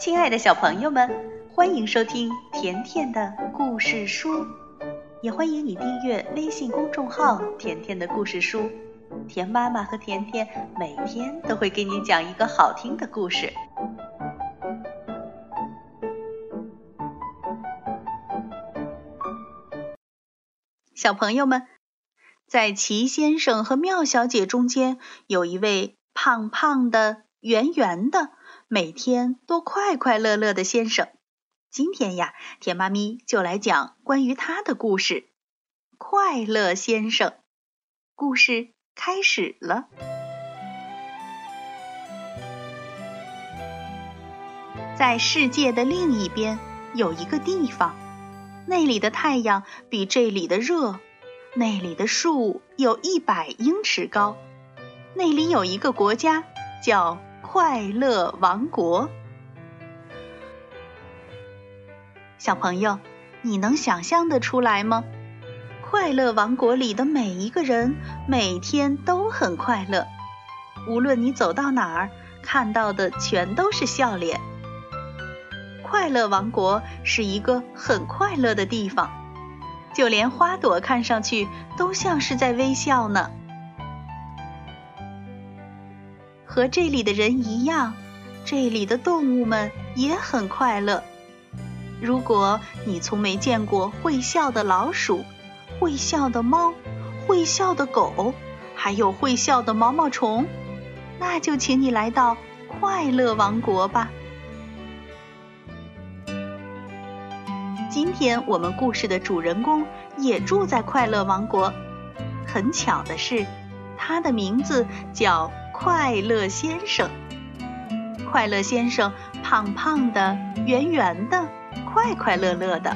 亲爱的小朋友们，欢迎收听甜甜的故事书，也欢迎你订阅微信公众号“甜甜的故事书”。甜妈妈和甜甜每天都会给你讲一个好听的故事。小朋友们，在齐先生和妙小姐中间，有一位胖胖的、圆圆的。每天都快快乐乐的先生，今天呀，甜妈咪就来讲关于他的故事。快乐先生，故事开始了。在世界的另一边有一个地方，那里的太阳比这里的热，那里的树有一百英尺高，那里有一个国家叫。快乐王国，小朋友，你能想象得出来吗？快乐王国里的每一个人每天都很快乐，无论你走到哪儿，看到的全都是笑脸。快乐王国是一个很快乐的地方，就连花朵看上去都像是在微笑呢。和这里的人一样，这里的动物们也很快乐。如果你从没见过会笑的老鼠、会笑的猫、会笑的狗，还有会笑的毛毛虫，那就请你来到快乐王国吧。今天我们故事的主人公也住在快乐王国。很巧的是，他的名字叫。快乐先生，快乐先生，胖胖的，圆圆的，快快乐乐的。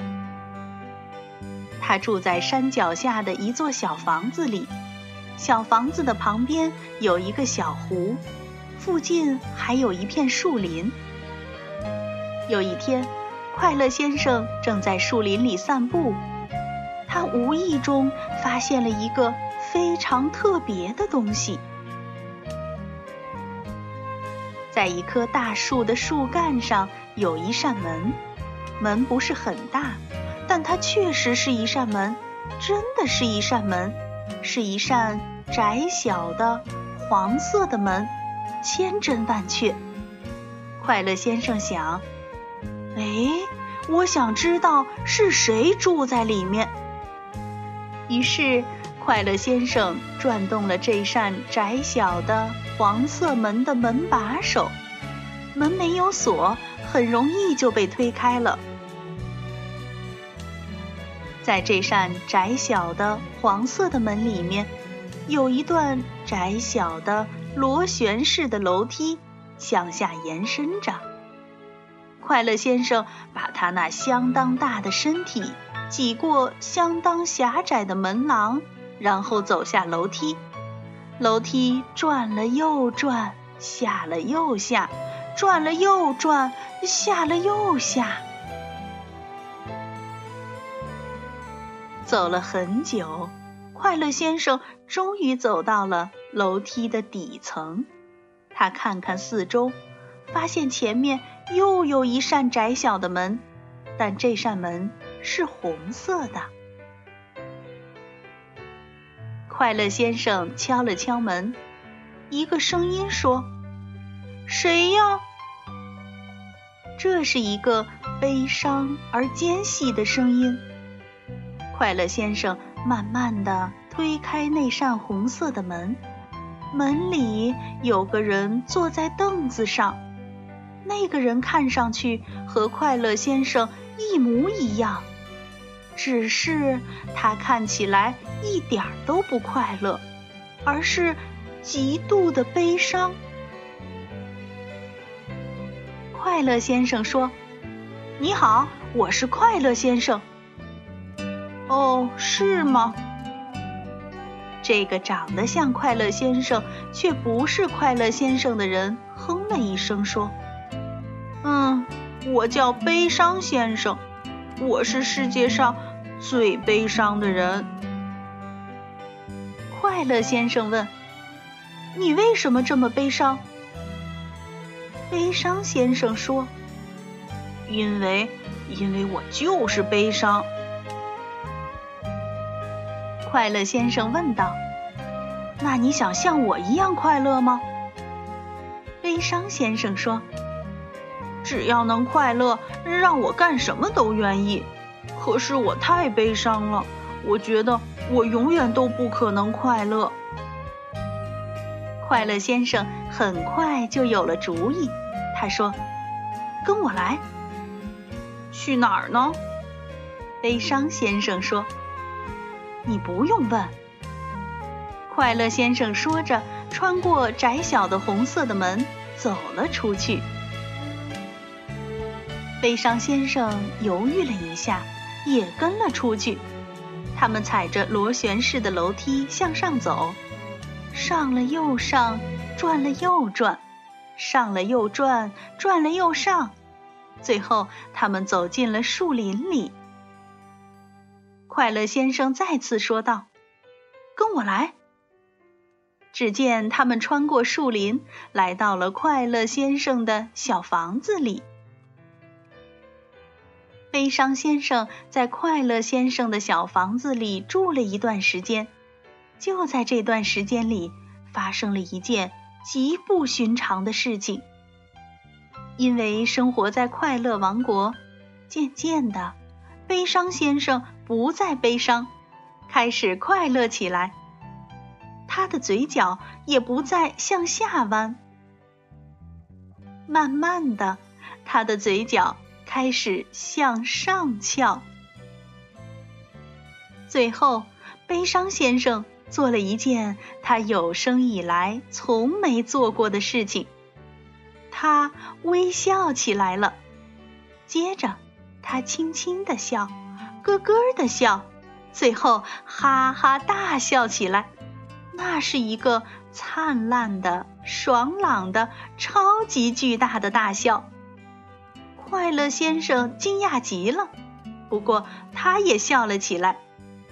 他住在山脚下的一座小房子里，小房子的旁边有一个小湖，附近还有一片树林。有一天，快乐先生正在树林里散步，他无意中发现了一个非常特别的东西。在一棵大树的树干上有一扇门，门不是很大，但它确实是一扇门，真的是一扇门，是一扇窄小的黄色的门，千真万确。快乐先生想：“哎，我想知道是谁住在里面。”于是，快乐先生转动了这扇窄小的。黄色门的门把手，门没有锁，很容易就被推开了。在这扇窄小的黄色的门里面，有一段窄小的螺旋式的楼梯向下延伸着。快乐先生把他那相当大的身体挤过相当狭窄的门廊，然后走下楼梯。楼梯转了又转，下了又下，转了又转，下了又下。走了很久，快乐先生终于走到了楼梯的底层。他看看四周，发现前面又有一扇窄小的门，但这扇门是红色的。快乐先生敲了敲门，一个声音说：“谁呀？”这是一个悲伤而尖细的声音。快乐先生慢慢的推开那扇红色的门，门里有个人坐在凳子上，那个人看上去和快乐先生一模一样。只是他看起来一点儿都不快乐，而是极度的悲伤。快乐先生说：“你好，我是快乐先生。”哦，是吗？这个长得像快乐先生却不是快乐先生的人哼了一声说：“嗯，我叫悲伤先生。”我是世界上最悲伤的人。快乐先生问：“你为什么这么悲伤？”悲伤先生说：“因为，因为我就是悲伤。快乐先生问道：“那你想像我一样快乐吗？”悲伤先生说：“只要能快乐，让我干什么都愿意。可是我太悲伤了，我觉得我永远都不可能快乐。”快乐先生很快就有了主意，他说：“跟我来。”去哪儿呢？悲伤先生说：“你不用问。”快乐先生说着，穿过窄小的红色的门，走了出去。悲伤先生犹豫了一下，也跟了出去。他们踩着螺旋式的楼梯向上走，上了又上，转了又转，上了又转，转了又上。最后，他们走进了树林里。快乐先生再次说道：“跟我来。”只见他们穿过树林，来到了快乐先生的小房子里。悲伤先生在快乐先生的小房子里住了一段时间。就在这段时间里，发生了一件极不寻常的事情。因为生活在快乐王国，渐渐的，悲伤先生不再悲伤，开始快乐起来。他的嘴角也不再向下弯，慢慢的，他的嘴角开始向上翘。最后，悲伤先生做了一件他有生以来从没做过的事情。他微笑起来了，接着他轻轻的笑，咯咯的笑，最后哈哈大笑起来。那是一个灿烂的、爽朗的、超级巨大的大笑。快乐先生惊讶极了，不过他也笑了起来。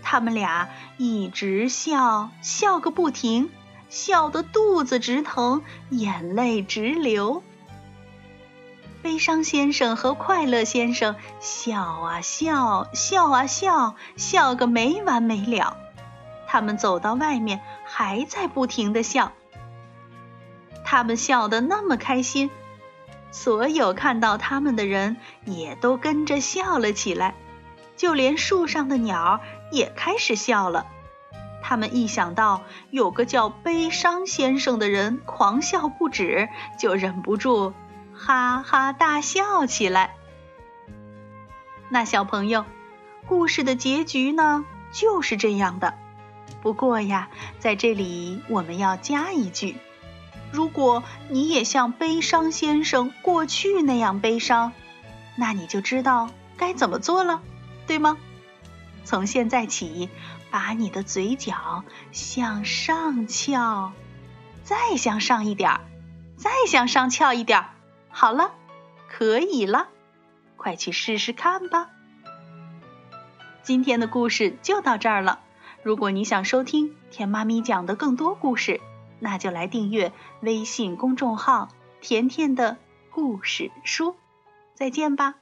他们俩一直笑，笑个不停，笑得肚子直疼，眼泪直流。悲伤先生和快乐先生笑啊笑，笑啊笑，笑个没完没了。他们走到外面，还在不停的笑。他们笑得那么开心，所有看到他们的人也都跟着笑了起来，就连树上的鸟也开始笑了。他们一想到有个叫悲伤先生的人狂笑不止，就忍不住。哈哈大笑起来。那小朋友，故事的结局呢，就是这样的。不过呀，在这里我们要加一句：如果你也像悲伤先生过去那样悲伤，那你就知道该怎么做了，对吗？从现在起，把你的嘴角向上翘，再向上一点儿，再向上翘一点儿。好了，可以了，快去试试看吧。今天的故事就到这儿了。如果你想收听甜妈咪讲的更多故事，那就来订阅微信公众号“甜甜的故事书”。再见吧。